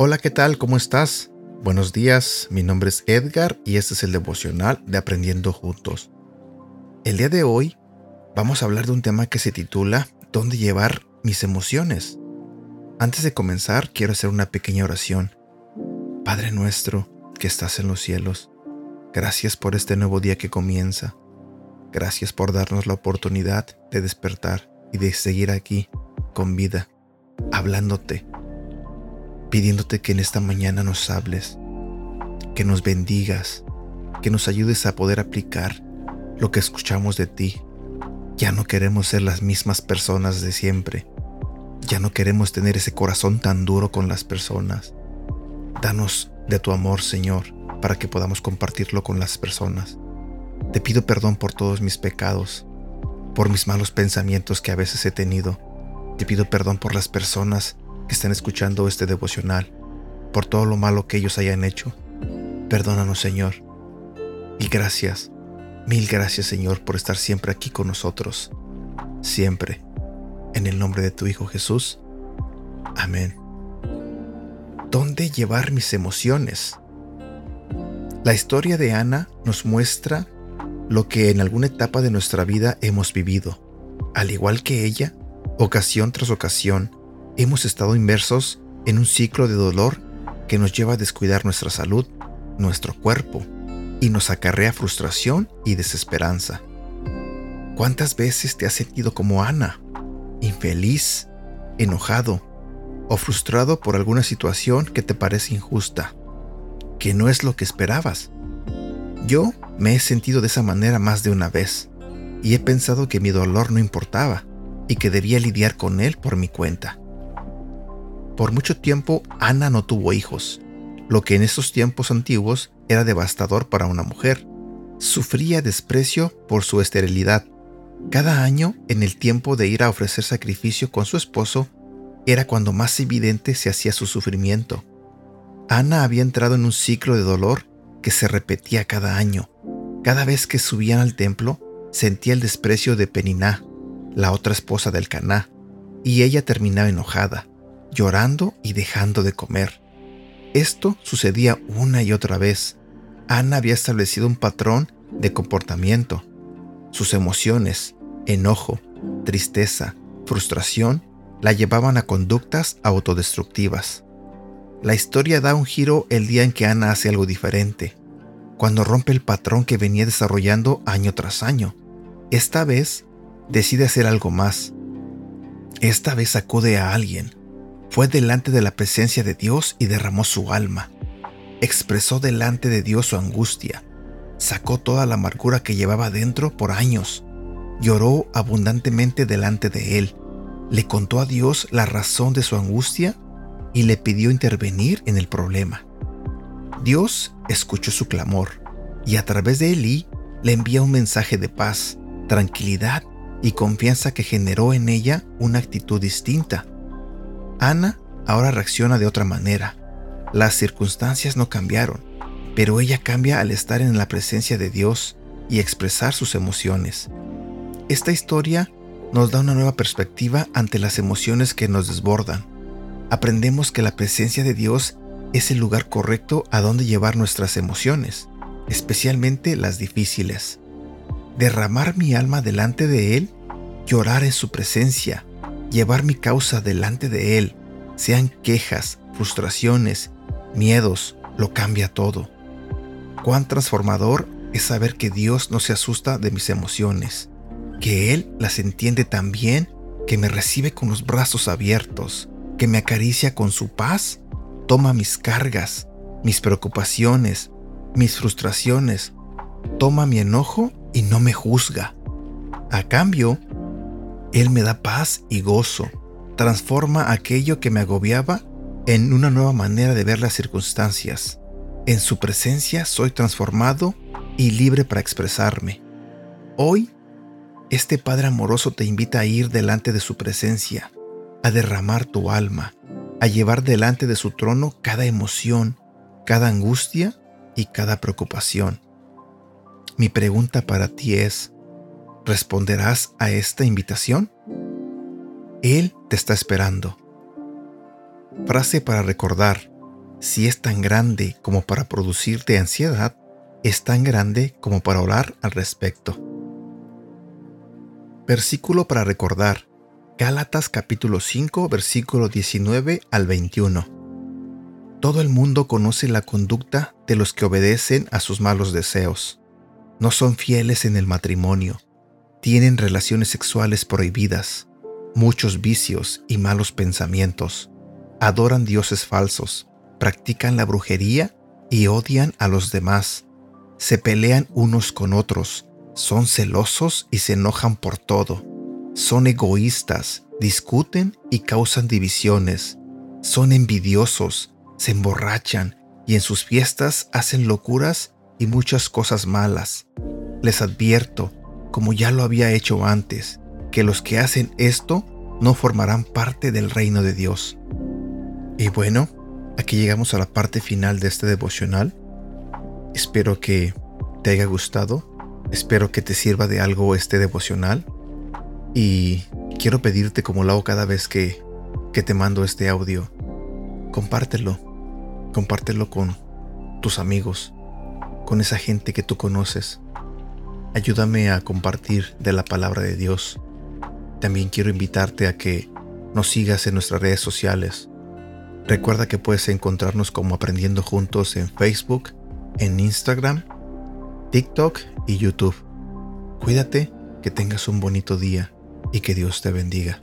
Hola, ¿qué tal? ¿Cómo estás? Buenos días, mi nombre es Edgar y este es el devocional de Aprendiendo Juntos. El día de hoy vamos a hablar de un tema que se titula ¿Dónde llevar mis emociones? Antes de comenzar, quiero hacer una pequeña oración. Padre nuestro que estás en los cielos, gracias por este nuevo día que comienza. Gracias por darnos la oportunidad de despertar y de seguir aquí con vida, hablándote pidiéndote que en esta mañana nos hables, que nos bendigas, que nos ayudes a poder aplicar lo que escuchamos de ti. Ya no queremos ser las mismas personas de siempre. Ya no queremos tener ese corazón tan duro con las personas. Danos de tu amor, Señor, para que podamos compartirlo con las personas. Te pido perdón por todos mis pecados, por mis malos pensamientos que a veces he tenido. Te pido perdón por las personas que están escuchando este devocional, por todo lo malo que ellos hayan hecho. Perdónanos, Señor. Y gracias, mil gracias, Señor, por estar siempre aquí con nosotros. Siempre. En el nombre de tu Hijo Jesús. Amén. ¿Dónde llevar mis emociones? La historia de Ana nos muestra lo que en alguna etapa de nuestra vida hemos vivido. Al igual que ella, ocasión tras ocasión, hemos estado inmersos en un ciclo de dolor que nos lleva a descuidar nuestra salud, nuestro cuerpo, y nos acarrea frustración y desesperanza. ¿Cuántas veces te has sentido como Ana, infeliz, enojado o frustrado por alguna situación que te parece injusta, que no es lo que esperabas? Yo me he sentido de esa manera más de una vez y he pensado que mi dolor no importaba y que debía lidiar con él por mi cuenta. Por mucho tiempo Ana no tuvo hijos, lo que en esos tiempos antiguos era devastador para una mujer. Sufría desprecio por su esterilidad. Cada año, en el tiempo de ir a ofrecer sacrificio con su esposo, era cuando más evidente se hacía su sufrimiento. Ana había entrado en un ciclo de dolor que se repetía cada año. Cada vez que subían al templo, sentía el desprecio de Peniná, la otra esposa del Caná, y ella terminaba enojada llorando y dejando de comer. Esto sucedía una y otra vez. Ana había establecido un patrón de comportamiento. Sus emociones, enojo, tristeza, frustración, la llevaban a conductas autodestructivas. La historia da un giro el día en que Ana hace algo diferente, cuando rompe el patrón que venía desarrollando año tras año. Esta vez decide hacer algo más. Esta vez acude a alguien, fue delante de la presencia de Dios y derramó su alma. Expresó delante de Dios su angustia. Sacó toda la amargura que llevaba dentro por años. Lloró abundantemente delante de Él. Le contó a Dios la razón de su angustia y le pidió intervenir en el problema. Dios escuchó su clamor y a través de Elí le envía un mensaje de paz, tranquilidad y confianza que generó en ella una actitud distinta Ana ahora reacciona de otra manera. Las circunstancias no cambiaron, pero ella cambia al estar en la presencia de Dios y expresar sus emociones. Esta historia nos da una nueva perspectiva ante las emociones que nos desbordan. Aprendemos que la presencia de Dios es el lugar correcto a donde llevar nuestras emociones, especialmente las difíciles. Derramar mi alma delante de Él, llorar en su presencia, llevar mi causa delante de Él, sean quejas, frustraciones, miedos, lo cambia todo. Cuán transformador es saber que Dios no se asusta de mis emociones, que Él las entiende tan bien que me recibe con los brazos abiertos, que me acaricia con su paz, toma mis cargas, mis preocupaciones, mis frustraciones, toma mi enojo y no me juzga. A cambio, él me da paz y gozo, transforma aquello que me agobiaba en una nueva manera de ver las circunstancias. En su presencia soy transformado y libre para expresarme. Hoy, este Padre amoroso te invita a ir delante de su presencia, a derramar tu alma, a llevar delante de su trono cada emoción, cada angustia y cada preocupación. Mi pregunta para ti es, ¿responderás a esta invitación? Él te está esperando. Frase para recordar, si es tan grande como para producirte ansiedad, es tan grande como para orar al respecto. Versículo para recordar. Gálatas capítulo 5 versículo 19 al 21. Todo el mundo conoce la conducta de los que obedecen a sus malos deseos. No son fieles en el matrimonio. Tienen relaciones sexuales prohibidas, muchos vicios y malos pensamientos. Adoran dioses falsos, practican la brujería y odian a los demás. Se pelean unos con otros son celosos y se enojan por todo. Son egoístas, discuten y causan divisiones. Son envidiosos, se emborrachan y en sus fiestas hacen locuras y muchas cosas malas. Les advierto, como ya lo había hecho antes, que los que hacen esto no formarán parte del reino de Dios. Y bueno, aquí llegamos a la parte final de este devocional. Espero que te haya gustado Espero que te sirva de algo este devocional y quiero pedirte como lo cada vez que, que te mando este audio, compártelo, compártelo con tus amigos, con esa gente que tú conoces. Ayúdame a compartir de la palabra de Dios. También quiero invitarte a que nos sigas en nuestras redes sociales. Recuerda que puedes encontrarnos como Aprendiendo Juntos en Facebook, en Instagram TikTok y YouTube. Cuídate, que tengas un bonito día y que Dios te bendiga.